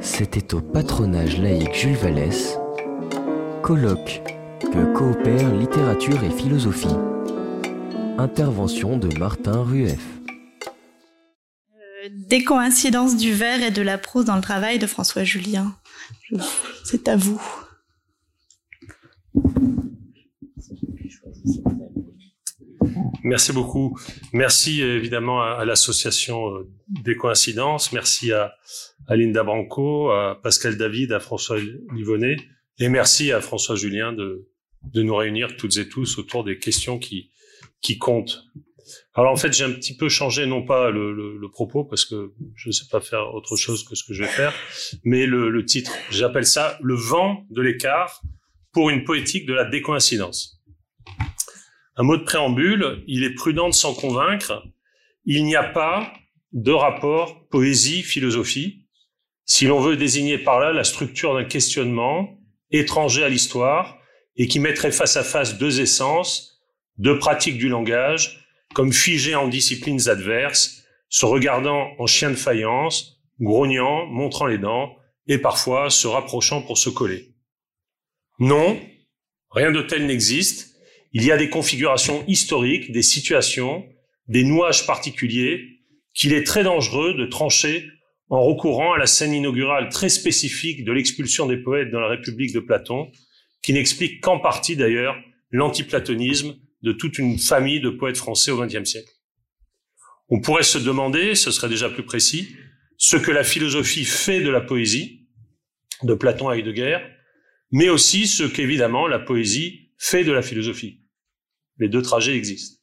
C'était au patronage laïque Jules Vallès, colloque que coopèrent littérature et philosophie. Intervention de Martin Rueff. Euh, des coïncidences du vers et de la prose dans le travail de François Julien. C'est à vous. Merci beaucoup. Merci évidemment à, l'association euh, des coïncidences. Merci à, à, Linda Branco, à Pascal David, à François Livonnet. Et merci à François Julien de, nous réunir toutes et tous autour des questions qui, qui comptent. Alors en fait, j'ai un petit peu changé, non pas le propos, parce que je ne sais pas faire autre chose que ce que je vais faire, mais le, le titre. J'appelle ça le vent de l'écart pour une poétique de la décoïncidence. Un mot de préambule, il est prudent de s'en convaincre, il n'y a pas de rapport poésie-philosophie, si l'on veut désigner par là la structure d'un questionnement étranger à l'histoire et qui mettrait face à face deux essences, deux pratiques du langage, comme figées en disciplines adverses, se regardant en chien de faïence, grognant, montrant les dents, et parfois se rapprochant pour se coller. Non, rien de tel n'existe, il y a des configurations historiques, des situations, des nouages particuliers qu'il est très dangereux de trancher en recourant à la scène inaugurale très spécifique de l'expulsion des poètes dans la République de Platon, qui n'explique qu'en partie d'ailleurs l'antiplatonisme de toute une famille de poètes français au XXe siècle. On pourrait se demander, ce serait déjà plus précis, ce que la philosophie fait de la poésie, de Platon à Heidegger, mais aussi ce qu'évidemment la poésie fait de la philosophie. Les deux trajets existent.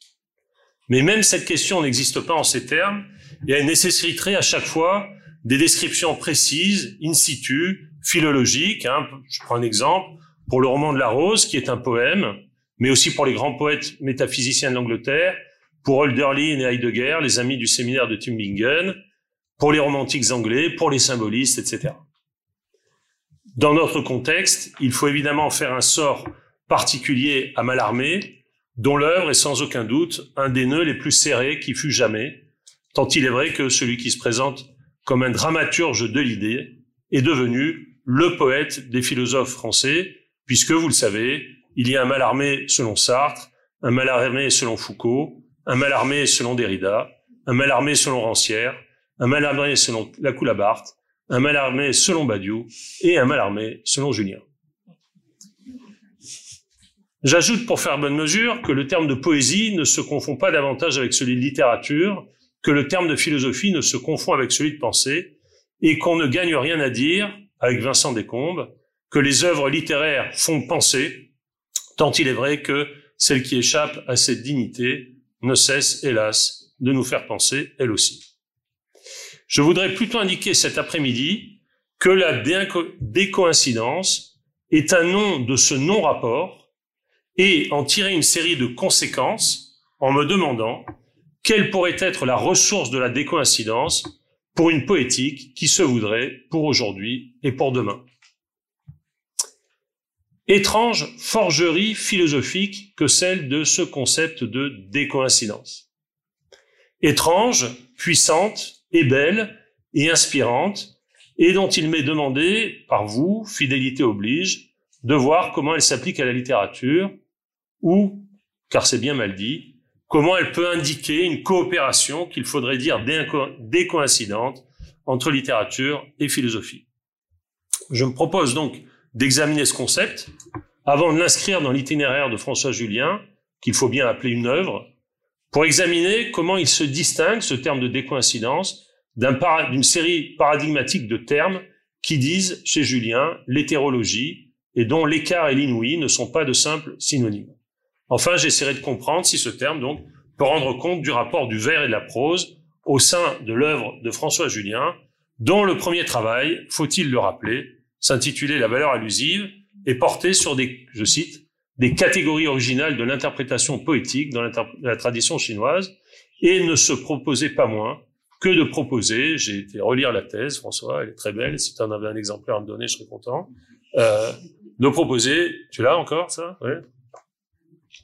Mais même cette question n'existe pas en ces termes, et elle nécessiterait à chaque fois des descriptions précises, in situ, philologiques. Hein. Je prends un exemple pour le roman de la Rose, qui est un poème, mais aussi pour les grands poètes métaphysiciens de l'Angleterre, pour Hölderlin et Heidegger, les amis du séminaire de Tübingen, pour les romantiques anglais, pour les symbolistes, etc. Dans notre contexte, il faut évidemment faire un sort particulier à Mallarmé, dont l'œuvre est sans aucun doute un des nœuds les plus serrés qui fut jamais, tant il est vrai que celui qui se présente comme un dramaturge de l'idée est devenu le poète des philosophes français, puisque, vous le savez, il y a un Mallarmé selon Sartre, un Mallarmé selon Foucault, un Mallarmé selon Derrida, un Mallarmé selon Rancière, un Mallarmé selon Lacoulabarte, un Mallarmé selon Badiou et un Mallarmé selon Julien. J'ajoute pour faire bonne mesure que le terme de poésie ne se confond pas davantage avec celui de littérature, que le terme de philosophie ne se confond avec celui de pensée, et qu'on ne gagne rien à dire, avec Vincent Descombes, que les œuvres littéraires font penser, tant il est vrai que celle qui échappe à cette dignité ne cesse, hélas, de nous faire penser, elle aussi. Je voudrais plutôt indiquer cet après-midi que la décoïncidence est un nom de ce non-rapport et en tirer une série de conséquences en me demandant quelle pourrait être la ressource de la décoïncidence pour une poétique qui se voudrait pour aujourd'hui et pour demain. Étrange forgerie philosophique que celle de ce concept de décoïncidence. Étrange, puissante et belle et inspirante, et dont il m'est demandé, par vous, fidélité oblige, de voir comment elle s'applique à la littérature, ou, car c'est bien mal dit, comment elle peut indiquer une coopération qu'il faudrait dire décoïncidente entre littérature et philosophie. Je me propose donc d'examiner ce concept avant de l'inscrire dans l'itinéraire de François Julien, qu'il faut bien appeler une œuvre, pour examiner comment il se distingue, ce terme de décoïncidence, d'une série paradigmatique de termes qui disent, chez Julien, l'hétérologie, et dont l'écart et l'inouï ne sont pas de simples synonymes. Enfin, j'essaierai de comprendre si ce terme, donc, peut rendre compte du rapport du vers et de la prose au sein de l'œuvre de François Julien, dont le premier travail, faut-il le rappeler, s'intitulait La valeur allusive et portait sur des, je cite, des catégories originales de l'interprétation poétique dans la tradition chinoise et ne se proposait pas moins que de proposer, j'ai été relire la thèse, François, elle est très belle, si tu en avais un exemplaire à me donner, je serais content, euh, de proposer, tu l'as encore ça?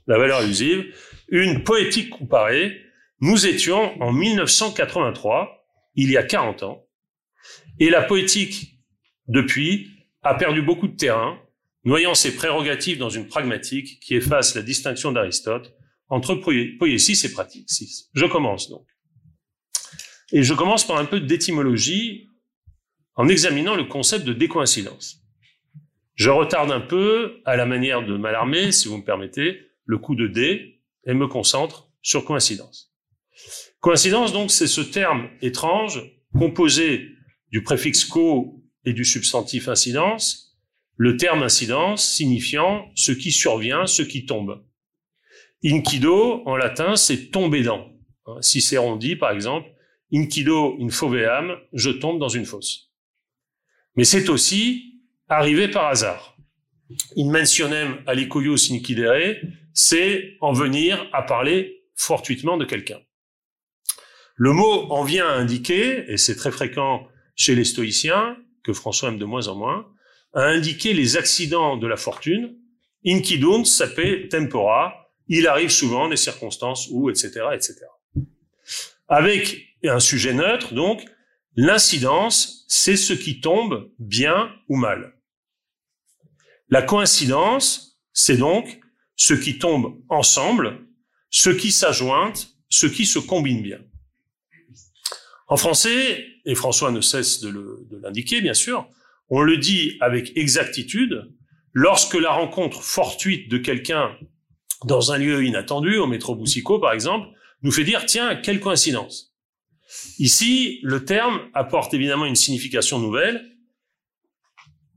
La valeur allusive, une poétique comparée. Nous étions en 1983, il y a 40 ans, et la poétique, depuis, a perdu beaucoup de terrain, noyant ses prérogatives dans une pragmatique qui efface la distinction d'Aristote entre poésie et pratique. Je commence donc. Et je commence par un peu d'étymologie en examinant le concept de décoïncidence. Je retarde un peu, à la manière de Mallarmé, si vous me permettez, le coup de dé et me concentre sur coïncidence. Coïncidence, donc, c'est ce terme étrange composé du préfixe co et du substantif incidence, le terme incidence signifiant ce qui survient, ce qui tombe. Incido, en latin, c'est tomber dans. Cicéron dit, par exemple, incido in foveam, je tombe dans une fosse. Mais c'est aussi arriver par hasard. In mentionem alicoius incidere, c'est en venir à parler fortuitement de quelqu'un. Le mot en vient à indiquer, et c'est très fréquent chez les stoïciens, que François aime de moins en moins, à indiquer les accidents de la fortune. Incidunt sape tempora, il arrive souvent des circonstances où, etc., etc. Avec un sujet neutre, donc, l'incidence, c'est ce qui tombe bien ou mal. La coïncidence, c'est donc ce qui tombe ensemble, ce qui s'ajointe, ce qui se combine bien. En français, et François ne cesse de l'indiquer bien sûr, on le dit avec exactitude, lorsque la rencontre fortuite de quelqu'un dans un lieu inattendu, au métro Boussico par exemple, nous fait dire tiens, quelle coïncidence. Ici, le terme apporte évidemment une signification nouvelle.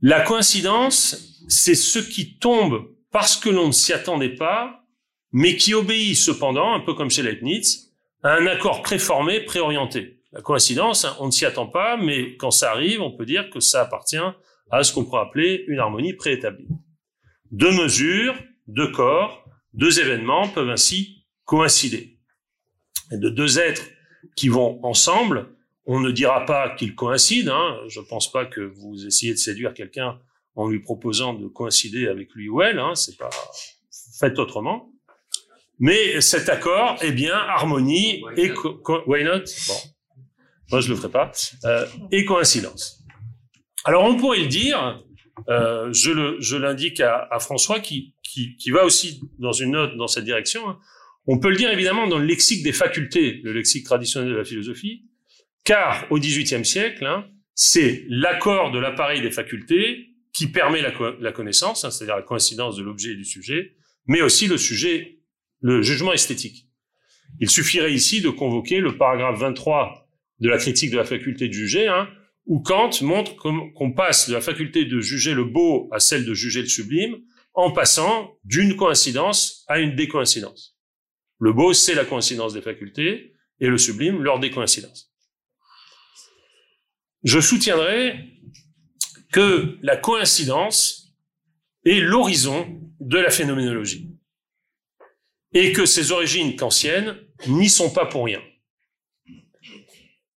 La coïncidence, c'est ce qui tombe parce que l'on ne s'y attendait pas, mais qui obéit cependant, un peu comme chez Leibniz, à un accord préformé, préorienté. La coïncidence, hein, on ne s'y attend pas, mais quand ça arrive, on peut dire que ça appartient à ce qu'on pourrait appeler une harmonie préétablie. Deux mesures, deux corps, deux événements peuvent ainsi coïncider. Et de deux êtres qui vont ensemble, on ne dira pas qu'ils coïncident. Hein. Je ne pense pas que vous essayez de séduire quelqu'un en lui proposant de coïncider avec lui ou elle. Hein. C'est pas fait autrement. Mais cet accord, eh bien, harmonie et why not? Bon, moi je le ferai pas. Euh, et coïncidence. Alors on pourrait le dire. Euh, je le, je l'indique à, à, François qui, qui, qui va aussi dans une note dans cette direction. Hein. On peut le dire évidemment dans le lexique des facultés, le lexique traditionnel de la philosophie, car au XVIIIe siècle, hein, c'est l'accord de l'appareil des facultés qui permet la, connaissance, hein, c'est-à-dire la coïncidence de l'objet et du sujet, mais aussi le sujet, le jugement esthétique. Il suffirait ici de convoquer le paragraphe 23 de la critique de la faculté de juger, hein, où Kant montre qu'on passe de la faculté de juger le beau à celle de juger le sublime, en passant d'une coïncidence à une décoïncidence. Le beau, c'est la coïncidence des facultés, et le sublime, leur décoïncidence. Je soutiendrai que la coïncidence est l'horizon de la phénoménologie, et que ses origines kantiennes n'y sont pas pour rien.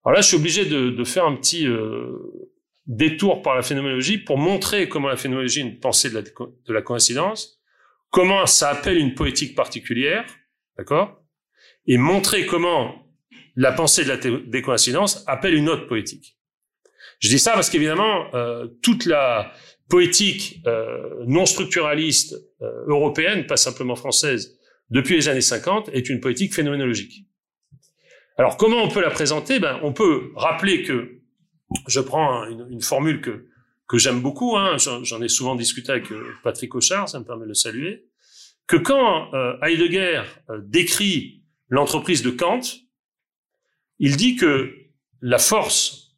Alors là, je suis obligé de, faire un petit euh, détour par la phénoménologie pour montrer comment la phénoménologie est une pensée de la, de la coïncidence, comment ça appelle une poétique particulière, d'accord? Et montrer comment la pensée de la décoïncidence appelle une autre poétique. Je dis ça parce qu'évidemment, euh, toute la poétique euh, non structuraliste euh, européenne, pas simplement française, depuis les années 50, est une poétique phénoménologique. Alors comment on peut la présenter? Ben, On peut rappeler que, je prends une, une formule que, que j'aime beaucoup, hein, j'en ai souvent discuté avec euh, Patrick Auchard, ça me permet de le saluer, que quand euh, Heidegger euh, décrit l'entreprise de Kant, il dit que la force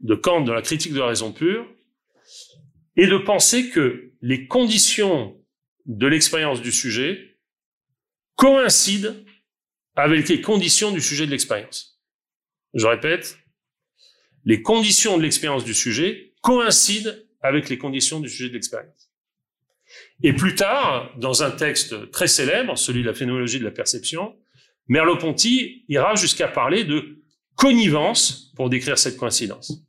de Kant dans la critique de la raison pure est de penser que les conditions de l'expérience du sujet coïncident avec les conditions du sujet de l'expérience. Je répète, les conditions de l'expérience du sujet coïncident avec les conditions du sujet de l'expérience. Et plus tard, dans un texte très célèbre, celui de la phénoménologie de la perception, Merleau-Ponty ira jusqu'à parler de connivence pour décrire cette coïncidence.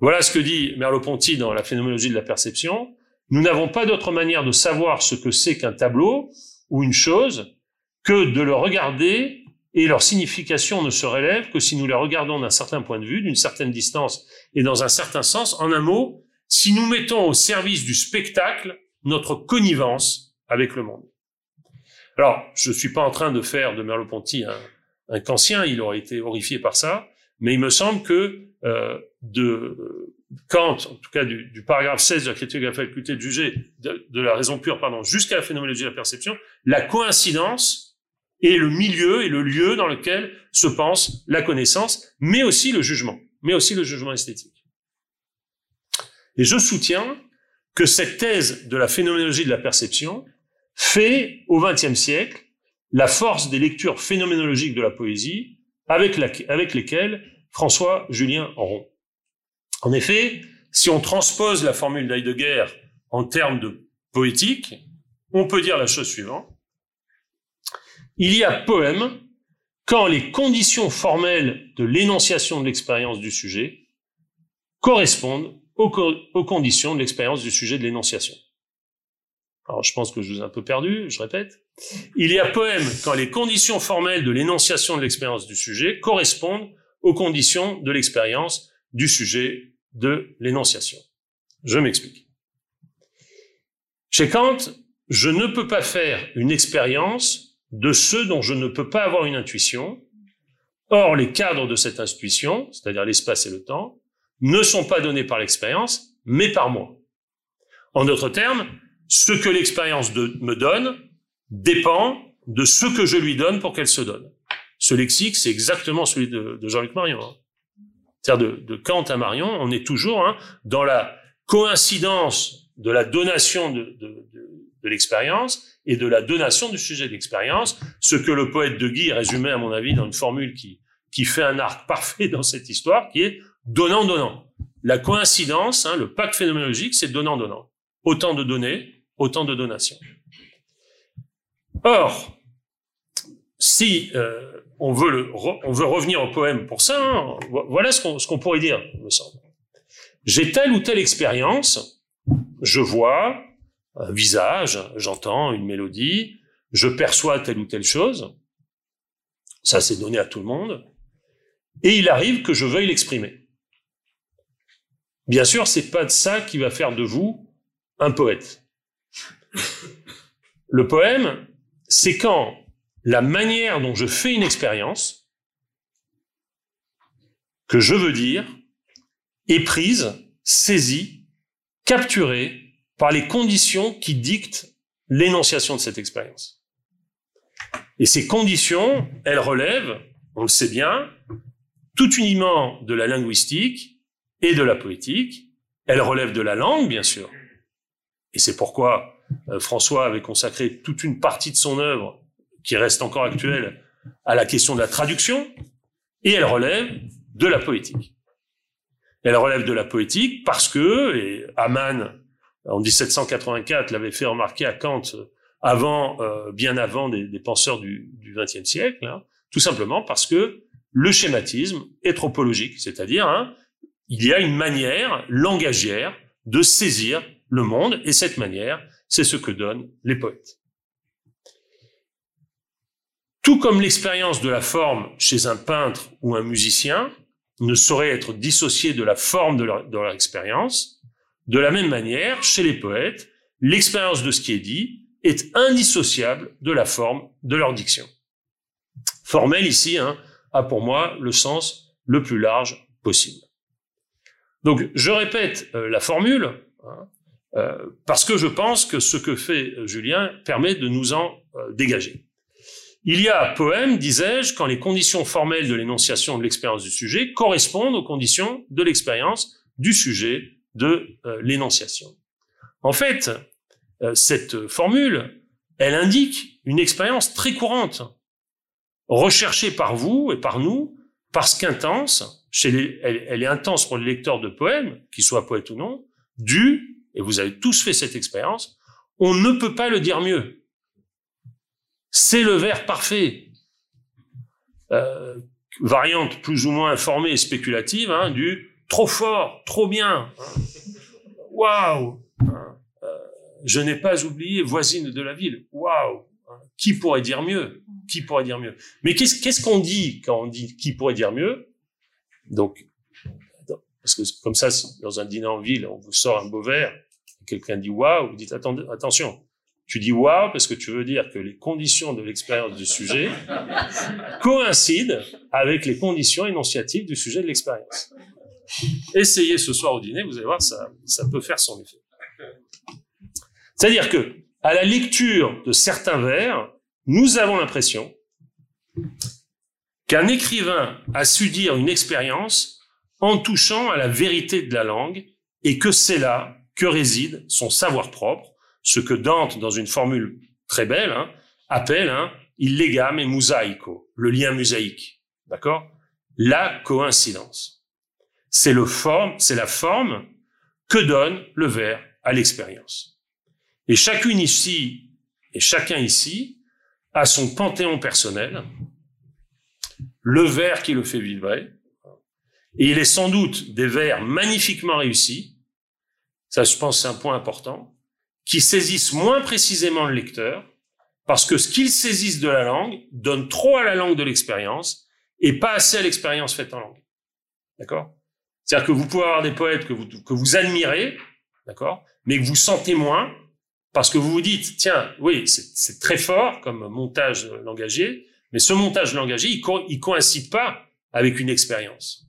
Voilà ce que dit Merleau-Ponty dans la phénoménologie de la perception. Nous n'avons pas d'autre manière de savoir ce que c'est qu'un tableau ou une chose que de le regarder et leur signification ne se relève que si nous les regardons d'un certain point de vue, d'une certaine distance et dans un certain sens. En un mot, si nous mettons au service du spectacle notre connivence avec le monde. Alors, je ne suis pas en train de faire de Merleau-Ponty un, un il aurait été horrifié par ça, mais il me semble que euh, de Kant, en tout cas du, du, paragraphe 16 de la critique de la faculté de juger, de, de la raison pure, pardon, jusqu'à la phénoménologie de la perception, la coïncidence est le milieu et le lieu dans lequel se pense la connaissance, mais aussi le jugement, mais aussi le jugement esthétique. Et je soutiens que cette thèse de la phénoménologie de la perception fait au XXe siècle la force des lectures phénoménologiques de la poésie avec, la, avec lesquelles François Julien rompt. En effet, si on transpose la formule d'Heidegger en termes de poétique, on peut dire la chose suivante. Il y a poème quand les conditions formelles de l'énonciation de l'expérience du sujet correspondent aux conditions de l'expérience du sujet de l'énonciation. Alors je pense que je vous ai un peu perdu, je répète. Il y a poème quand les conditions formelles de l'énonciation de l'expérience du sujet correspondent aux conditions de l'expérience du sujet de l'énonciation. Je m'explique. Chez Kant, je ne peux pas faire une expérience de ceux dont je ne peux pas avoir une intuition. Or, les cadres de cette intuition, c'est-à-dire l'espace et le temps, ne sont pas donnés par l'expérience, mais par moi. En d'autres termes, ce que l'expérience me donne dépend de ce que je lui donne pour qu'elle se donne. Ce lexique, c'est exactement celui de, Jean-Luc Marion. Hein. C'est-à-dire de, Kant à Marion, on est toujours hein, dans la coïncidence de la donation de, l'expérience et de la donation du sujet d'expérience, ce que le poète de Guy résumait, à mon avis, dans une formule qui, qui fait un arc parfait dans cette histoire, qui est donnant-donnant. La coïncidence, hein, le pacte phénoménologique, c'est donnant-donnant. Autant de données, autant de donations. Or, si euh, on, veut revenir au poème pour ça, hein, voilà ce qu'on pourrait dire, me semble. J'ai telle ou telle expérience, je vois un visage, j'entends une mélodie, je perçois telle ou telle chose, ça c'est donné à tout le monde, et il arrive que je veuille l'exprimer. Bien sûr, c'est pas de ça qui va faire de vous un poète. Le poème, c'est quand la manière dont je fais une expérience, que je veux dire, est prise, saisie, capturée par les conditions qui dictent l'énonciation de cette expérience. Et ces conditions, elles relèvent, on le sait bien, tout uniment de la linguistique et de la poétique. Elles relèvent de la langue, bien sûr. Et c'est pourquoi François avait consacré toute une partie de son œuvre, qui reste encore actuelle, à la question de la traduction, et elle relève de la poétique. Elle relève de la poétique parce que, et Hamann, en 1784, l'avait fait remarquer à Kant avant, euh, bien avant des, penseurs du XXe siècle, hein, tout simplement parce que le schématisme est tropologique, c'est-à-dire hein, il y a une manière langagière de saisir le monde, et cette manière, c'est ce que donnent les poètes. Tout comme l'expérience de la forme chez un peintre ou un musicien ne saurait être dissociée de la forme de leur, expérience, de la même manière, chez les poètes, l'expérience de ce qui est dit est indissociable de la forme de leur diction. Formel ici hein, a pour moi le sens le plus large possible. Donc je répète euh, la formule, hein, euh, parce que je pense que ce que fait Julien permet de nous en euh, dégager. Il y a poème, disais-je, quand les conditions formelles de l'énonciation de l'expérience du sujet correspondent aux conditions de l'expérience du sujet de euh, l'énonciation. En fait, cette formule, elle indique une expérience très courante, recherchée par vous et par nous, parce qu'intense, elle, elle est intense pour les lecteurs de poèmes, qu'ils soient poètes ou non, due et vous avez tous fait cette expérience, on ne peut pas le dire mieux. C'est le verre parfait. Euh, variante plus ou moins informée et spéculative hein, du trop fort, trop bien. Waouh euh, Je n'ai pas oublié voisine de la ville. Waouh Qui pourrait dire mieux? Qui pourrait dire mieux? Mais qu'est-ce qu'on dit quand on dit qui pourrait dire mieux Donc, parce que comme ça, dans un dîner en ville, on vous sort un beau verre, quelqu'un dit waouh, vous dites attention. Tu dis waouh parce que tu veux dire que les conditions de l'expérience du sujet coïncident avec les conditions énonciatives du sujet de l'expérience. Essayez ce soir au dîner, vous allez voir, ça, ça peut faire son effet. C'est-à-dire que, à la lecture de certains vers, nous avons l'impression qu'un écrivain a su dire une expérience en touchant à la vérité de la langue, et que c'est là que réside son savoir propre, ce que Dante, dans une formule très belle, hein, appelle hein, il legame musaico, le lien musaïque, d'accord? La coïncidence. C'est le forme, c'est la forme que donne le vers à l'expérience. Et chacune ici et chacun ici a son panthéon personnel, le vers qui le fait vibrer, et il est sans doute des vers magnifiquement réussis, ça je pense c'est un point important, qui saisissent moins précisément le lecteur, parce que ce qu'ils saisissent de la langue donne trop à la langue de l'expérience et pas assez à l'expérience faite en langue. D'accord? C'est-à-dire que vous pouvez avoir des poètes que vous, que vous admirez, d'accord? Mais que vous sentez moins, parce que vous vous dites, tiens, oui, c'est très fort comme montage langagier, mais ce montage langagier, il, co il coïncide pas avec une expérience.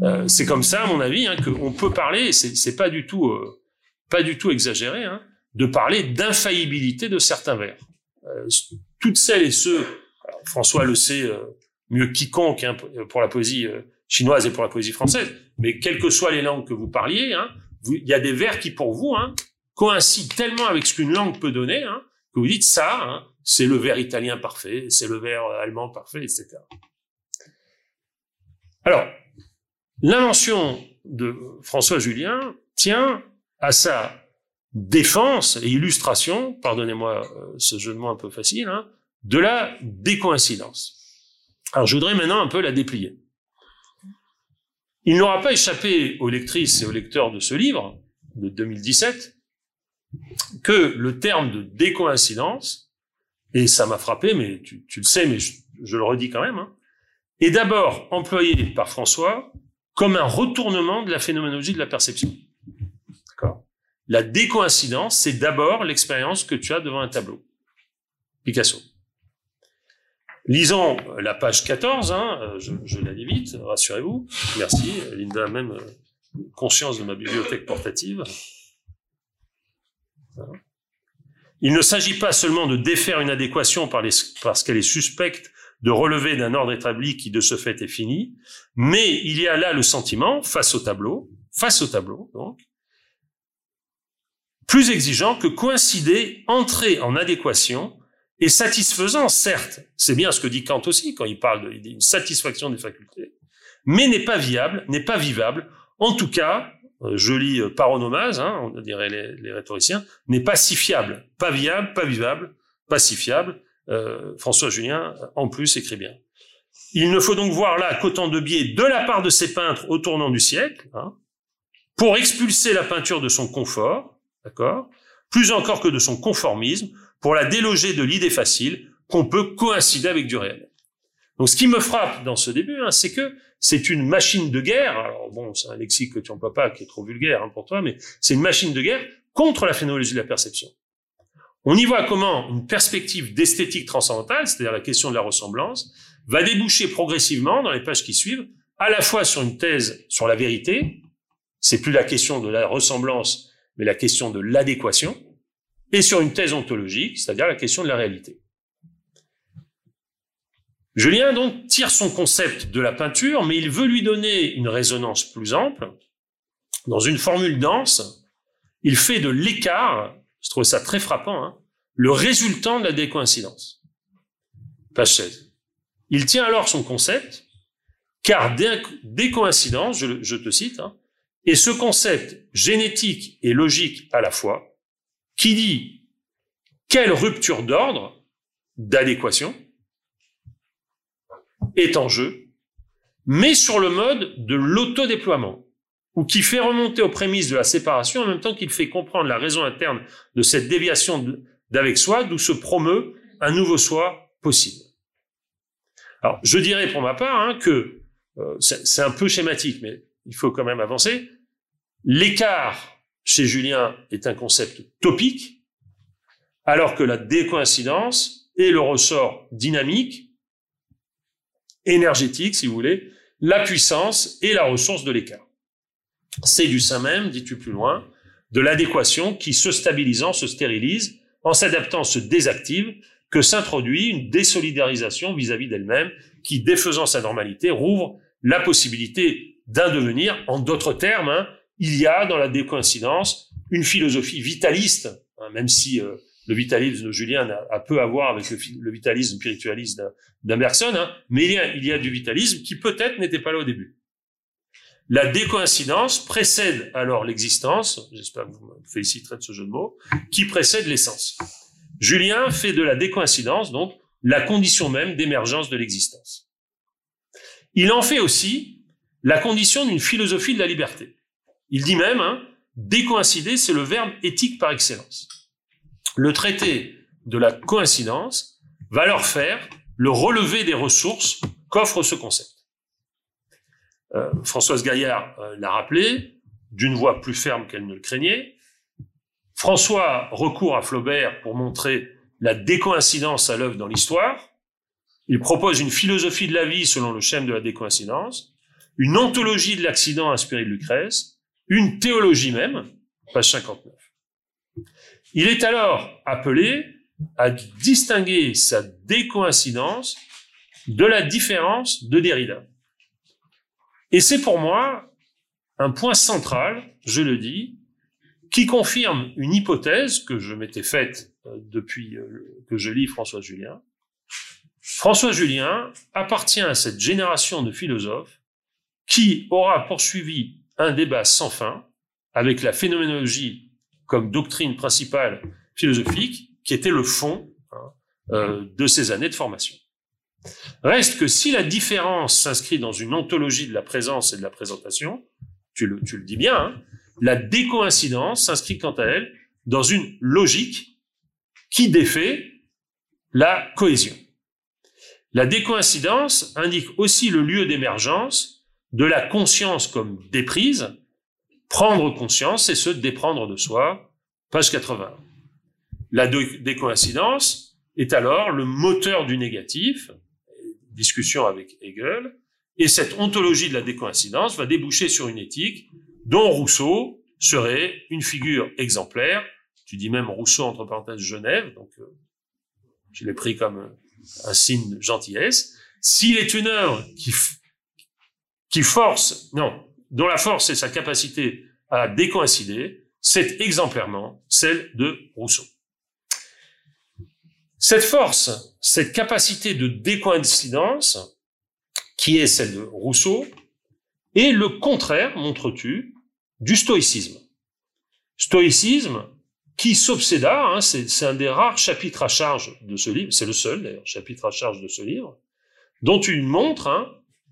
Euh, c'est comme ça, à mon avis, hein, qu'on peut parler, c'est pas du tout, euh, pas du tout exagéré, hein, de parler d'infaillibilité de certains vers. Euh, toutes celles et ceux, François le sait mieux quiconque hein, pour la poésie chinoise et pour la poésie française, mais quelles que soient les langues que vous parliez, il y a des vers qui pour vous coïncident tellement avec ce qu'une langue peut donner que vous dites ça, c'est le vers italien parfait, c'est le vers allemand parfait, etc. Alors, L'invention de François Julien tient à sa défense et illustration, pardonnez-moi euh, ce jeu de mots un peu facile, hein, de la décoïncidence. Alors je voudrais maintenant un peu la déplier. Il n'aura pas échappé aux lectrices et aux lecteurs de ce livre, de 2017, que le terme de décoïncidence, et ça m'a frappé, mais tu, le sais, mais je, le redis quand même, hein, est d'abord employé par François comme un retournement de la phénoménologie de la perception. D'accord? La décoïncidence, c'est d'abord l'expérience que tu as devant un tableau. Picasso. Lisons la page 14, hein, je, je la lis vite, rassurez-vous. Merci, Linda a même euh, conscience de ma bibliothèque portative. Il ne s'agit pas seulement de défaire une adéquation parce qu'elle est suspecte de relever d'un ordre établi qui de ce fait est fini, mais il y a là le sentiment, face au tableau, face au tableau, donc, plus exigeant que coïncider, entrer en adéquation et satisfaisant, certes, c'est bien ce que dit Kant aussi quand il parle d'une satisfaction des facultés, mais n'est pas viable, n'est pas vivable, en tout cas, euh, je lis euh, paronomase, hein, on dirait les, les rhétoriciens, n'est pas si fiable, pas viable, pas vivable, pas si fiable, euh, François Julien, en plus, écrit bien. Il ne faut donc voir là qu'autant de biais de la part de ces peintres au tournant du siècle, hein, pour expulser la peinture de son confort, d'accord, plus encore que de son conformisme, pour la déloger de l'idée facile qu'on peut coïncider avec du réel. Donc, ce qui me frappe dans ce début, hein, c'est que c'est une machine de guerre. Alors bon, c'est un lexique que tu n'emploies pas, qui est trop vulgaire hein, pour toi, mais c'est une machine de guerre contre la phénoménologie de la perception. On y voit comment une perspective d'esthétique transcendantale, c'est-à-dire la question de la ressemblance, va déboucher progressivement dans les pages qui suivent, à la fois sur une thèse sur la vérité, c'est plus la question de la ressemblance, mais la question de l'adéquation, et sur une thèse ontologique, c'est-à-dire la question de la réalité. Julien donc tire son concept de la peinture, mais il veut lui donner une résonance plus ample. Dans une formule dense, il fait de l'écart je trouve ça très frappant, hein, le résultant de la décoïncidence. Page 16. Il tient alors son concept, car décoïncidence, je, te cite, hein, est ce concept génétique et logique à la fois, qui dit quelle rupture d'ordre, d'adéquation, est en jeu, mais sur le mode de l'autodéploiement ou qui fait remonter aux prémices de la séparation en même temps qu'il fait comprendre la raison interne de cette déviation d'avec soi, d'où se promeut un nouveau soi possible. Alors, je dirais pour ma part hein, que euh, c'est un peu schématique, mais il faut quand même avancer. L'écart chez Julien est un concept topique, alors que la décoïncidence est le ressort dynamique, énergétique, si vous voulez, la puissance et la ressource de l'écart. C'est du sein même, dis-tu plus loin, de l'adéquation qui, se stabilisant, se stérilise, en s'adaptant, se désactive, que s'introduit une désolidarisation vis-à-vis d'elle-même, qui, défaisant sa normalité, rouvre la possibilité d'un devenir. En d'autres termes, hein, il y a dans la décoïncidence une philosophie vitaliste, hein, même si euh, le vitalisme de Julien a, peu à voir avec le, vitalisme spiritualiste d'Amerson, hein, mais il y a du vitalisme qui peut-être n'était pas là au début. La décoïncidence précède alors l'existence, j'espère que vous me féliciterez de ce jeu de mots, qui précède l'essence. Julien fait de la décoïncidence, donc, la condition même d'émergence de l'existence. Il en fait aussi la condition d'une philosophie de la liberté. Il dit même, hein, décoïncider, c'est le verbe éthique par excellence. Le traité de la coïncidence va leur faire le relevé des ressources qu'offre ce concept. Euh, Françoise Gaillard euh, l'a rappelé, d'une voix plus ferme qu'elle ne le craignait. François recourt à Flaubert pour montrer la décoïncidence à l'œuvre dans l'histoire. Il propose une philosophie de la vie selon le schème de la décoïncidence, une ontologie de l'accident inspirée de Lucrèce, une théologie même, page 59. Il est alors appelé à distinguer sa décoïncidence de la différence de Derrida. Et c'est pour moi un point central, je le dis, qui confirme une hypothèse que je m'étais faite euh, depuis euh, que je lis François Julien. François Julien appartient à cette génération de philosophes qui aura poursuivi un débat sans fin avec la phénoménologie comme doctrine principale philosophique, qui était le fond hein, euh, de ces années de formation. Reste que si la différence s'inscrit dans une ontologie de la présence et de la présentation, tu le, dis bien, hein, la décoïncidence s'inscrit quant à elle dans une logique qui défait la cohésion. La décoïncidence indique aussi le lieu d'émergence de la conscience comme déprise. Prendre conscience, c'est se déprendre de soi. Page 80. La décoïncidence est alors le moteur du négatif, discussion avec Hegel, et cette ontologie de la décoïncidence va déboucher sur une éthique dont Rousseau serait une figure exemplaire. Tu dis même Rousseau entre parenthèses Genève, donc euh, je l'ai pris comme un signe de gentillesse. S'il est une œuvre qui, qui force, non, dont la force est sa capacité à décoïncider, c'est exemplairement celle de Rousseau. Cette force, cette capacité de décoïncidence, qui est celle de Rousseau, est le contraire, montres-tu, du stoïcisme. Stoïcisme qui s'obséda, hein, c'est un des rares chapitres à charge de ce livre, c'est le seul d'ailleurs chapitre à charge de ce livre, dont tu montres, hein,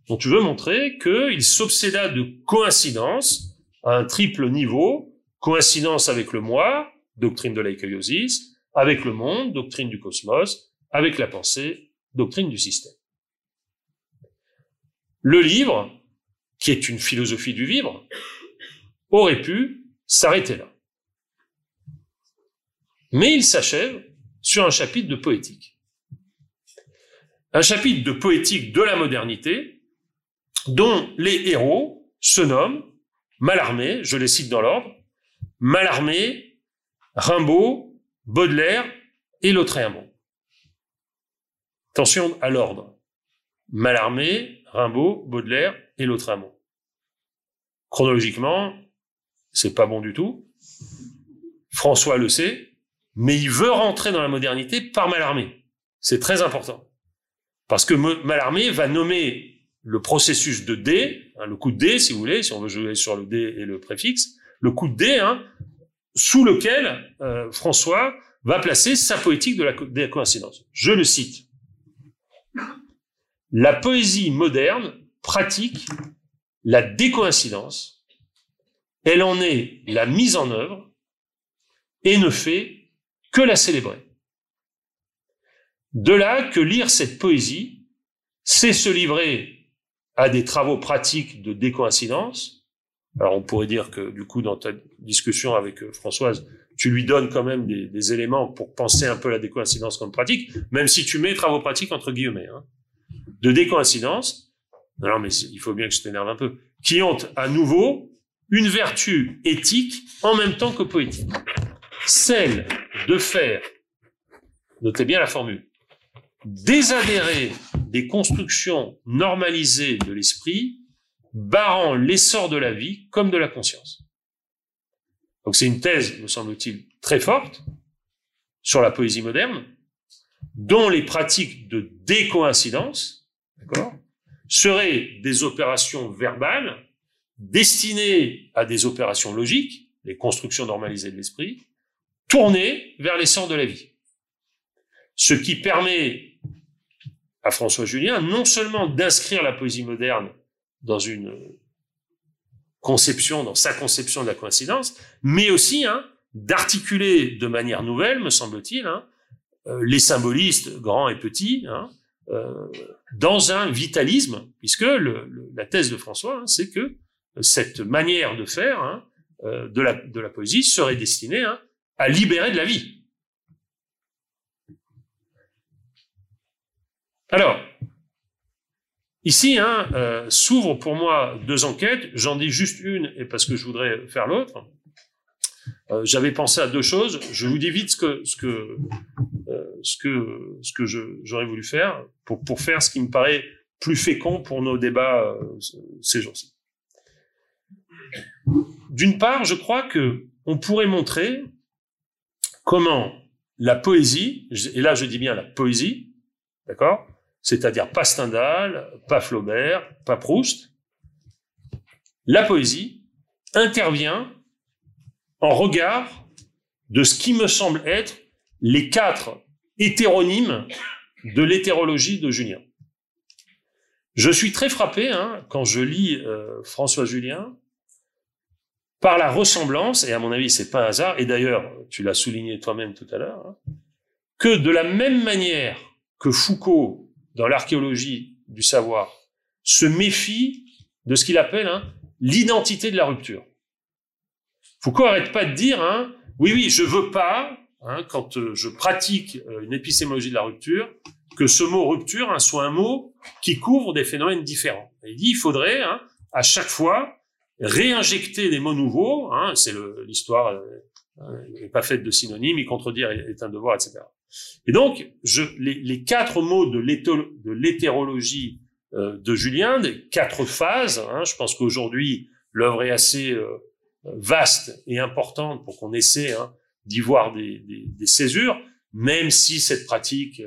dont tu veux montrer qu'il s'obséda de coïncidence à un triple niveau, coïncidence avec le moi, doctrine de l'aïkoiosis, avec le monde, doctrine du cosmos, avec la pensée, doctrine du système. Le livre, qui est une philosophie du vivre, aurait pu s'arrêter là. Mais il s'achève sur un chapitre de poétique. Un chapitre de poétique de la modernité, dont les héros se nomment Mallarmé, je les cite dans l'ordre, Mallarmé, Rimbaud, Baudelaire et Lautréamont. Attention à l'ordre. Mallarmé, Rimbaud, Baudelaire et Lautréamont. Chronologiquement, c'est pas bon du tout. François le sait, mais il veut rentrer dans la modernité par Mallarmé. C'est très important. Parce que Mallarmé va nommer le processus de D, hein, le coup de D, si vous voulez, si on veut jouer sur le D et le préfixe, le coup de D, hein, sous lequel euh, François va placer sa poétique de la, coïncidence. Je le cite. La poésie moderne pratique la décoïncidence, elle en est la mise en œuvre et ne fait que la célébrer. De là que lire cette poésie, c'est se livrer à des travaux pratiques de décoïncidence. Alors on pourrait dire que du coup dans ta discussion avec euh, Françoise, tu lui donnes quand même des, éléments pour penser un peu la décoïncidence comme pratique, même si tu mets travaux pratiques entre guillemets. Hein. De décoïncidence, non mais il faut bien que je t'énerve un peu, qui ont à nouveau une vertu éthique en même temps que poétique. Celle de faire, notez bien la formule, désadhérer des constructions normalisées de l'esprit, barrant l'essor de la vie comme de la conscience. Donc c'est une thèse, me semble-t-il, très forte sur la poésie moderne, dont les pratiques de décoïncidence, seraient des opérations verbales destinées à des opérations logiques, les constructions normalisées de l'esprit, tournées vers l'essor de la vie. Ce qui permet à François Julien non seulement d'inscrire la poésie moderne dans une conception, dans sa conception de la coïncidence, mais aussi hein, d'articuler de manière nouvelle, me semble-t-il, hein, euh, les symbolistes grands et petits, hein, euh, dans un vitalisme, puisque la thèse de François, c'est que cette manière de faire euh, de, la, de la poésie serait destinée à libérer de la vie. Alors, ici, hein, euh, s'ouvrent pour moi deux enquêtes. J'en dis juste une, et parce que je voudrais faire l'autre. Euh, J'avais pensé à deux choses. Je vous dis vite ce que ce que euh, ce que ce que j'aurais voulu faire pour pour faire ce qui me paraît plus fécond pour nos débats ces jours-ci. D'une part, je crois que on pourrait montrer comment la poésie, et là je dis bien la poésie, d'accord, c'est-à-dire pas Stendhal, pas Flaubert, pas Proust, la poésie intervient en regard de ce qui me semble être les quatre hétéronymes de l'hétérologie de Julien. Je suis très frappé hein, quand je lis euh, François Julien par la ressemblance, et à mon avis c'est pas un hasard, et d'ailleurs tu l'as souligné toi-même tout à l'heure, hein, que de la même manière que Foucault dans l'archéologie du savoir, se méfie de ce qu'il appelle hein, l'identité de la rupture. Foucault arrête pas de dire, hein, oui, oui, je veux pas, hein, quand euh, je pratique euh, une épistémologie de la rupture, que ce mot rupture soit un mot qui couvre des phénomènes différents. il dit, il faudrait à chaque fois réinjecter des mots nouveaux. C'est l'histoire euh, n'est pas faite de synonymes, y contredire est un devoir, etc. Et donc, les, quatre mots de l'hétérologie euh, de Julien, des quatre phases, hein, je pense qu'aujourd'hui, l'œuvre est assez euh, vaste et importante pour qu'on essaie hein, d'y voir des, césures, même si cette pratique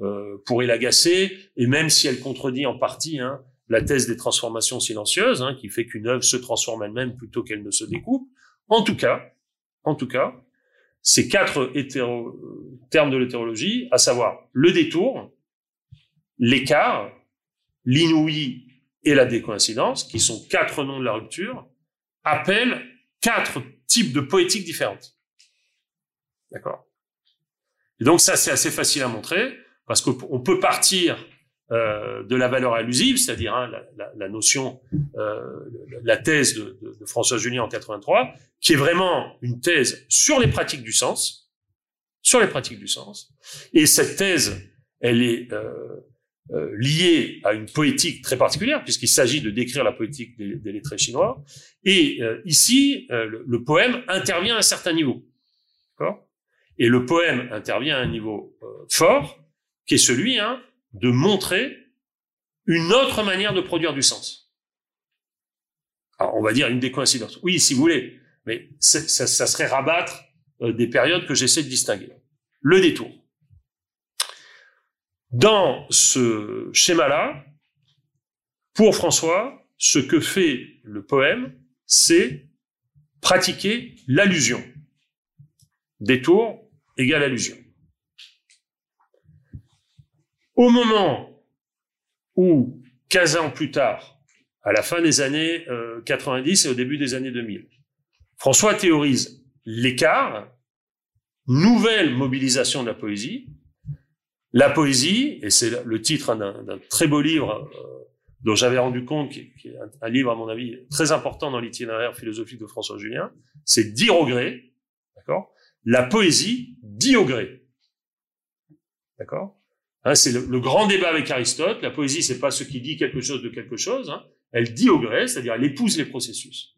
euh, pourrait l'agacer, et même si elle contredit en partie hein, la thèse des transformations silencieuses, qui fait qu'une œuvre se transforme elle-même plutôt qu'elle ne se découpe. En tout cas, en tout cas, ces quatre termes de l'hétérologie, à savoir le détour, l'écart, l'inouï et la décoïncidence, qui sont quatre noms de la rupture, appellent quatre types de poétiques différentes. D'accord? Et donc ça, c'est assez facile à montrer, parce qu'on peut partir euh, de la valeur allusive, c'est-à-dire hein, la, notion, euh, la thèse de, François Julien en 83, qui est vraiment une thèse sur les pratiques du sens, sur les pratiques du sens. Et cette thèse, elle est euh, liée à une poétique très particulière, puisqu'il s'agit de décrire la poétique des, des lettrés chinois. Et ici, le, poème intervient à un certain niveau. Et le poème intervient à un niveau fort, qui est celui hein, de montrer une autre manière de produire du sens. Alors, on va dire une décoïncidence. Oui, si vous voulez, mais ça, ça, serait rabattre euh, des périodes que j'essaie de distinguer. Le détour. Dans ce schéma-là, pour François, ce que fait le poème, c'est pratiquer l'allusion. Détour égale allusion. Au moment où, 15 ans plus tard, à la fin des années 90 euh, et au début des années 2000, François théorise l'écart, nouvelle mobilisation de la poésie, La poésie, et c'est le titre d'un très beau livre euh, dont j'avais rendu compte, qui, est un, livre à mon avis très important dans l'itinéraire philosophique de François Julien, c'est dire au gré, d'accord? La poésie dit au gré, d'accord? Hein, C'est le, grand débat avec Aristote. La poésie, c'est pas ce qui dit quelque chose de quelque chose. Hein. Elle dit au gré, c'est-à-dire elle épouse les processus.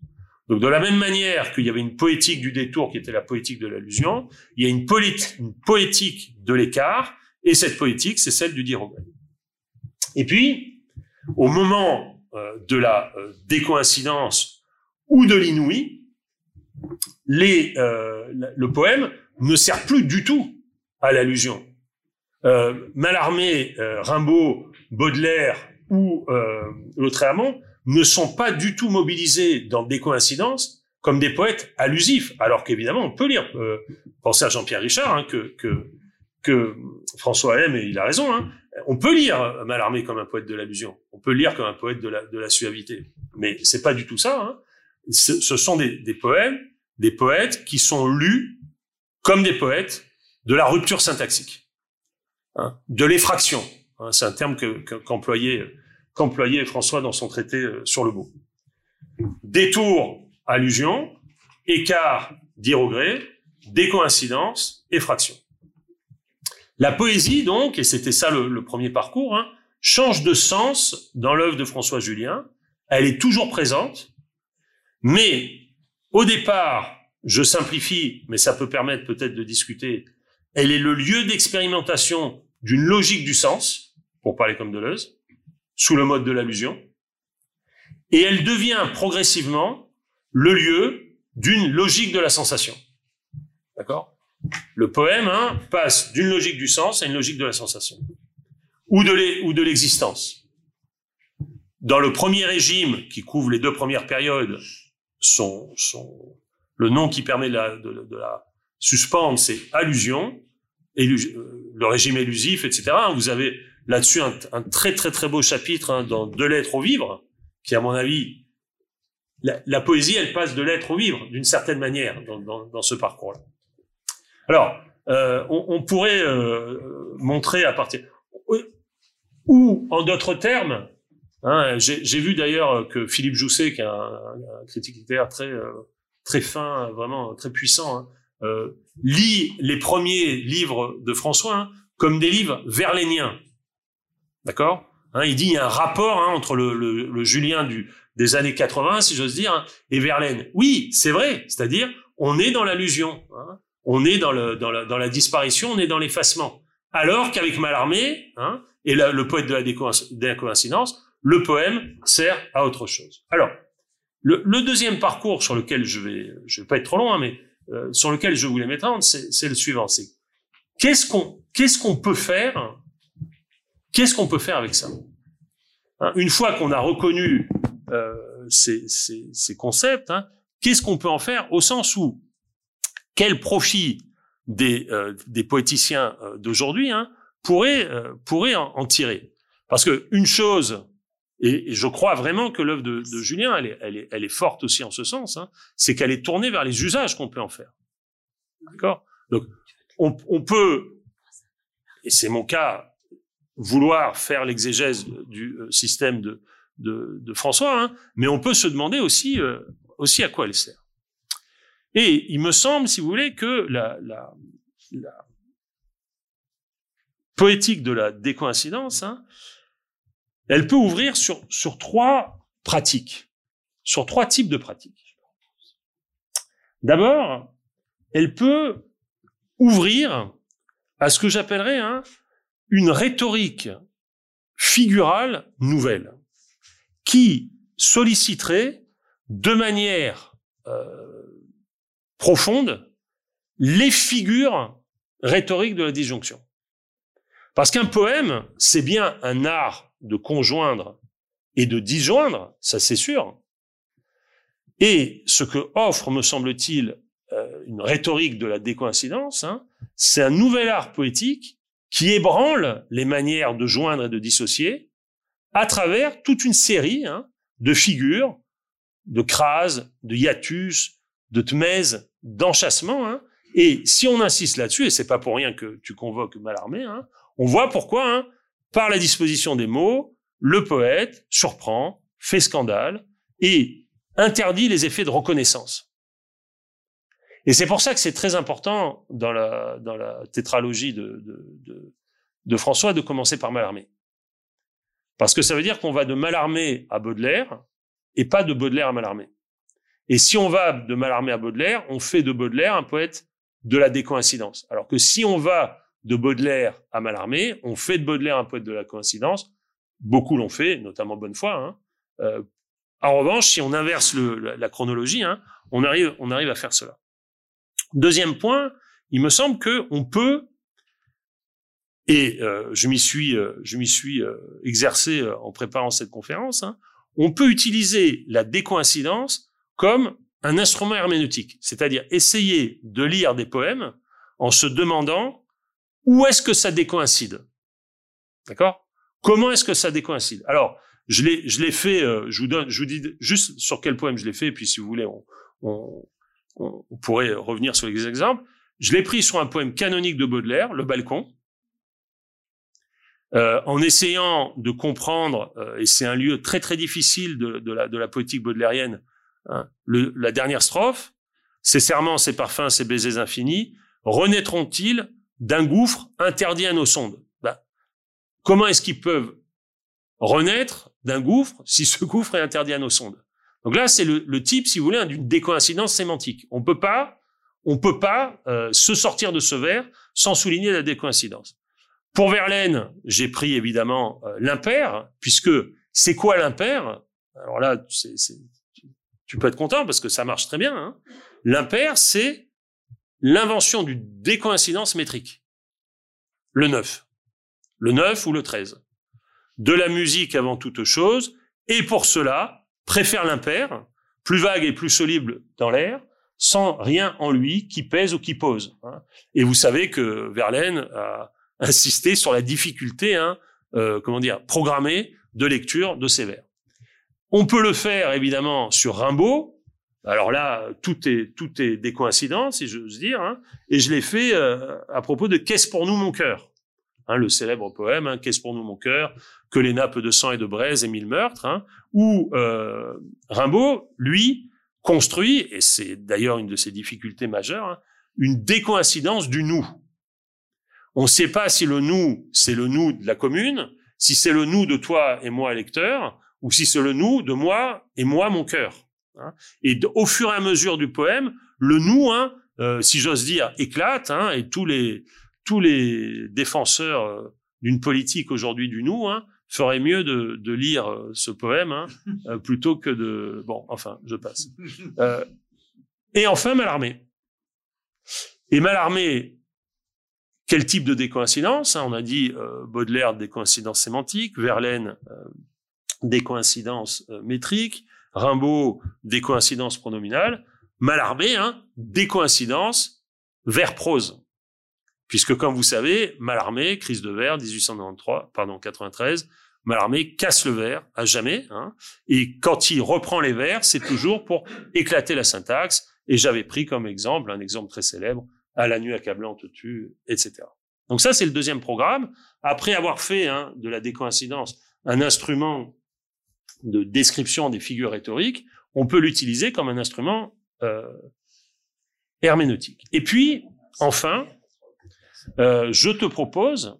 Donc de la même manière qu'il y avait une poétique du détour qui était la poétique de l'allusion, il y a une, poétique de l'écart et cette poétique, c'est celle du dirogramme. Et puis, au moment euh, de la euh, décoïncidence ou de l'inouï, euh, le poème ne sert plus du tout à l'allusion. Euh, Mallarmé, euh, Rimbaud, Baudelaire ou euh, Lautréamont ne sont pas du tout mobilisés dans des coïncidences comme des poètes allusifs, alors qu'évidemment on peut lire. Euh, pensez à Jean-Pierre Richard hein, que, que que François aime, et il a raison, hein, on peut lire Mallarmé comme un poète de l'allusion, on peut lire comme un poète de la, de la suavité, mais c'est pas du tout ça. Hein. Ce, ce, sont des, des, poèmes, des poètes qui sont lus comme des poètes de la rupture syntaxique, hein, de l'effraction. Hein, c'est un terme qu'employait que, qu'employait François dans son traité euh, sur le mot. Détour, allusion, écart, dire au gré, décoïncidence, effraction. La poésie, donc, et c'était ça le, premier parcours, hein, change de sens dans l'œuvre de François Julien. Elle est toujours présente, mais au départ, je simplifie, mais ça peut permettre peut-être de discuter, elle est le lieu d'expérimentation d'une logique du sens, pour parler comme Deleuze, sous le mode de l'allusion, et elle devient progressivement le lieu d'une logique de la sensation. D'accord? Le poème hein, passe d'une logique du sens à une logique de la sensation ou de l'existence. Dans le premier régime qui couvre les deux premières périodes, le nom qui permet de la, de, la suspendre, c'est allusion, euh, le régime élusif, etc. Vous avez là-dessus un, très très très beau chapitre hein, dans Deux lettres au vivre, qui à mon avis, la, poésie, elle passe de l'être au vivre d'une certaine manière dans ce parcours-là. Alors, euh, on, pourrait euh, montrer à partir ou en d'autres termes, hein, j'ai vu d'ailleurs que Philippe Jousset, qui est un, critique littéraire très euh, très fin, vraiment très puissant, hein, lit les premiers livres de François hein, comme des livres verléniens. D'accord? Il dit il y a un rapport entre le, Julien des années 80, si j'ose dire, et Verlaine. Oui, c'est vrai, c'est-à-dire on est dans l'allusion. Hein on est dans, la, disparition, on est dans l'effacement. Alors qu'avec Mallarmé, hein, et le poète de la décoïncidence, le poème sert à autre chose. Alors, le, deuxième parcours sur lequel je vais, je vais pas être trop long, hein, mais euh, sur lequel je voulais mettre c'est le suivant. C'est qu'est-ce qu'on qu'est-ce qu'on peut faire Qu'est-ce qu'on peut faire avec ça? Hein, Une fois qu'on a reconnu euh, ces, ces, ces, concepts, hein, qu'est-ce qu'on peut en faire au sens où quel profit des, euh, des poéticiens euh, d'aujourd'hui hein, pourrait, euh, pourrait en, tirer? Parce que une chose, et, je crois vraiment que l'œuvre de, de, Julien, elle est, elle, est, elle est, forte aussi en ce sens, hein, c'est qu'elle est tournée vers les usages qu'on peut en faire. D'accord? Donc, on, on, peut, et c'est mon cas, vouloir faire l'exégèse du système de, de, de François, hein, mais on peut se demander aussi, aussi à quoi elle sert. Et il me semble, si vous voulez, que la, la, la poétique de la décoïncidence, hein, elle peut ouvrir sur, sur trois pratiques, sur trois types de pratiques. D'abord, elle peut ouvrir à ce que j'appellerais une rhétorique figurale nouvelle, qui solliciterait de manière euh, profonde les figures rhétoriques de la disjonction. Parce qu'un poème, c'est bien un art de conjoindre et de disjoindre, ça c'est sûr. Et ce que offre, me semble-t-il, euh, une rhétorique de la décoïncidence, hein, c'est un nouvel art poétique qui ébranle les manières de joindre et de dissocier à travers toute une série hein, de figures, de crases, de hiatus, de tmèse, d'enchassement. Hein. Et si on insiste là-dessus, et c'est pas pour rien que tu convoques Malarmé, hein, On voit pourquoi, hein, par la disposition des mots, le poète surprend, fait scandale et interdit les effets de reconnaissance. Et c'est pour ça que c'est très important dans la, tétralogie de, François de commencer par Mallarmé. Parce que ça veut dire qu'on va de Mallarmé à Baudelaire et pas de Baudelaire à Mallarmé. Et si on va de Mallarmé à Baudelaire, on fait de Baudelaire un poète de la décoïncidence. Alors que si on va de Baudelaire à Mallarmé, on fait de Baudelaire un poète de la coïncidence. Beaucoup l'ont fait, notamment Bonnefoy. Hein. Euh, en revanche, si on inverse la, chronologie, hein, on arrive, à faire cela. Deuxième point, il me semble que on peut, et euh, je m'y suis, euh, exercé en préparant cette conférence, hein, on peut utiliser la décoïncidence comme un instrument herméneutique, c'est-à-dire essayer de lire des poèmes en se demandant où est-ce que ça décoïncide? D'accord? Comment est-ce que ça décoïncide? Alors, je l'ai, fait. je vous donne, je vous dis juste sur quel poème je l'ai fait, et puis si vous voulez, on, pourrait revenir sur les exemples. Je l'ai pris sur un poème canonique de Baudelaire, Le Balcon, euh, en essayant de comprendre, euh, et c'est un lieu très très difficile de, la, de la, poétique baudelairienne, hein, la dernière strophe, ces serments, ces parfums, ces baisers infinis, renaîtront-ils d'un gouffre interdit à nos sondes ben, Comment est-ce qu'ils peuvent renaître d'un gouffre si ce gouffre est interdit à nos sondes? Donc là, c'est le, type, si vous voulez, d'une décoïncidence sémantique. On peut pas, on peut pas euh, se sortir de ce vers sans souligner la décoïncidence. Pour Verlaine, j'ai pris évidemment euh, l'impair, puisque c'est quoi l'impair? Alors là, tu peux être content parce que ça marche très bien. Hein l'impair, c'est l'invention du décoïncidence métrique. Le 9. Le 9 ou le 13. De la musique avant toute chose, et pour cela, préfère l'impair, plus vague et plus soluble dans l'air, sans rien en lui qui pèse ou qui pose. Hein. Et vous savez que Verlaine a insisté sur la difficulté, hein, euh, comment dire, programmée de lecture de ces vers. On peut le faire évidemment sur Rimbaud. Alors là, tout est tout est des coïncidences, si j'ose dire. Hein, et je l'ai fait euh, à propos de Qu'est-ce pour nous mon cœur hein, le célèbre poème hein, Qu'est-ce pour nous mon cœur que les nappes de sang et de braise et mille meurtres, hein, où euh, Rimbaud, lui, construit, et c'est d'ailleurs une de ses difficultés majeures, hein, une décoïncidence du nous. On ne sait pas si le nous, c'est le nous de la commune, si c'est le nous de toi et moi, lecteur, ou si c'est le nous de moi et moi, mon cœur. Hein. Et au fur et à mesure du poème, le nous, hein, euh, si j'ose dire, éclate, hein, et tous les, tous les défenseurs euh, d'une politique aujourd'hui du nous hein, feraient mieux de, de lire euh, ce poème hein, plutôt que de... Bon, enfin, je passe. et enfin, Malarmé. Et Malarmé, quel type de décoïncidence hein, On a dit Baudelaire, décoïncidence sémantique, Verlaine, décoïncidence métrique, Rimbaud, décoïncidence pronominale, Malarmé, hein, décoïncidence vers-prose. Puisque, comme vous savez, Mallarmé, crise de verre, 1893, pardon, 93, Mallarmé casse le verre à jamais, hein, et quand il reprend les vers, c'est toujours pour éclater la syntaxe, et j'avais pris comme exemple, un exemple très célèbre, à la nuit accablante tue, etc. Donc ça, c'est le deuxième programme. Après avoir fait hein, de la décoïncidence un instrument de description des figures rhétoriques, on peut l'utiliser comme un instrument euh, herméneutique. Et puis, enfin, euh, je te propose,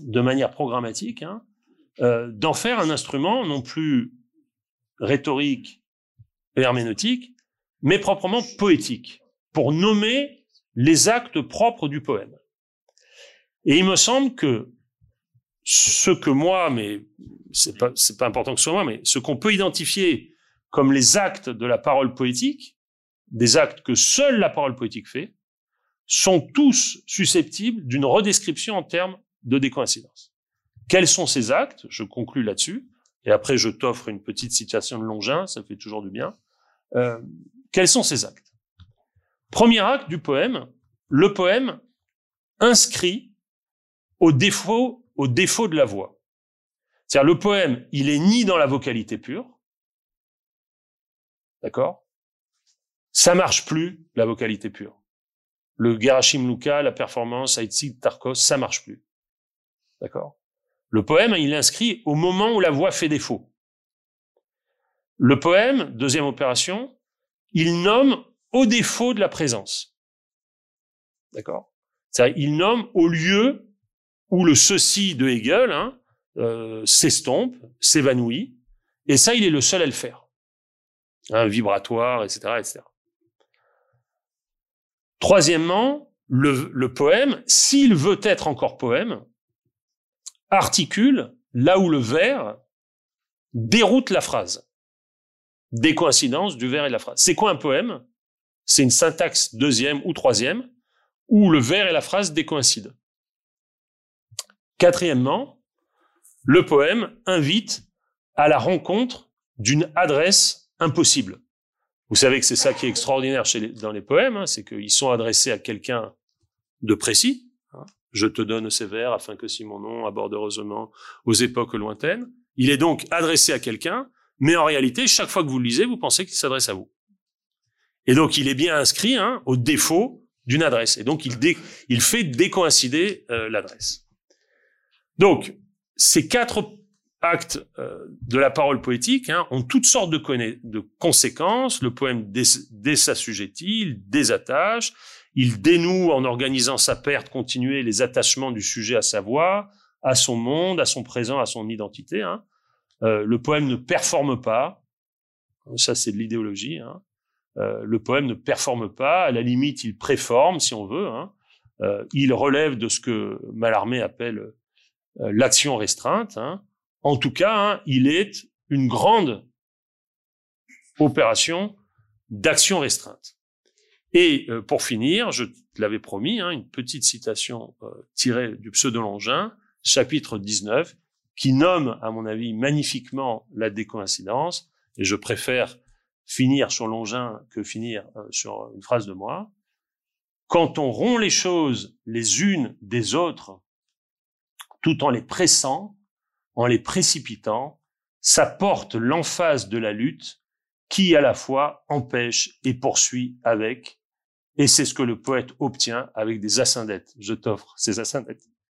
de manière programmatique, hein, euh, d'en faire un instrument non plus rhétorique et herméneutique, mais proprement poétique, pour nommer les actes propres du poème. Et il me semble que ce que moi, mais c'est pas, pas important que ce soit moi, mais ce qu'on peut identifier comme les actes de la parole poétique, des actes que seule la parole poétique fait, sont tous susceptibles d'une redescription en termes de décoïncidence. Quels sont ces actes? Je conclus là-dessus. Et après, je t'offre une petite citation de Longin, ça fait toujours du bien. Euh, quels sont ces actes? Premier acte du poème, le poème inscrit au défaut, au défaut de la voix. C'est-à-dire le poème, il est ni dans la vocalité pure, d'accord Ça marche plus, la vocalité pure le Gerashim Luka, la performance, Aitzig, Tarkos, ça marche plus. D'accord Le poème, il inscrit au moment où la voix fait défaut. Le poème, deuxième opération, il nomme au défaut de la présence. D'accord Il nomme au lieu où le ceci de Hegel hein, euh, s'estompe, s'évanouit, et ça, il est le seul à le faire. Un vibratoire, etc., etc. Troisièmement, le, le poème, s'il veut être encore poème, articule là où le vers déroute la phrase. Des coïncidences du vers et de la phrase. C'est quoi un poème? C'est une syntaxe deuxième ou troisième où le vers et la phrase décoïncident. Quatrièmement, le poème invite à la rencontre d'une adresse impossible. Vous savez que c'est ça qui est extraordinaire chez dans les poèmes, hein, c'est qu'ils sont adressés à quelqu'un de précis. Je te donne ces vers afin que si mon nom aborde heureusement aux époques lointaines. Il est donc adressé à quelqu'un, mais en réalité, chaque fois que vous le lisez, vous pensez qu'il s'adresse à vous. Et donc, il est bien inscrit hein, au défaut d'une adresse. Et donc, il, il fait décoïncider euh, l'adresse. Donc, ces quatre actes euh, de la parole poétique hein, ont toutes sortes de, conséquences. Le poème désassujettit, il désattache, il dénoue en organisant sa perte continuée les attachements du sujet à sa voix, à son monde, à son présent, à son identité. Hein. Euh, le poème ne performe pas, ça c'est de l'idéologie. Hein. Euh, le poème ne performe pas, à la limite il préforme si on veut. Hein. Il relève de ce que Mallarmé appelle l'action restreinte. Hein. En tout cas, hein, il est une grande opération d'action restreinte. Et euh, pour finir, je l'avais promis, hein, une petite citation euh, tirée du pseudo-longin, chapitre 19, qui nomme, à mon avis, magnifiquement la décoïncidence, et je préfère finir sur Longin que finir euh, sur une phrase de moi. Quand on rompt les choses les unes des autres, tout en les pressant, en les précipitant, ça porte l'emphase de la lutte qui à la fois empêche et poursuit avec, et c'est ce que le poète obtient avec des asyndettes. Je t'offre ces asyndettes.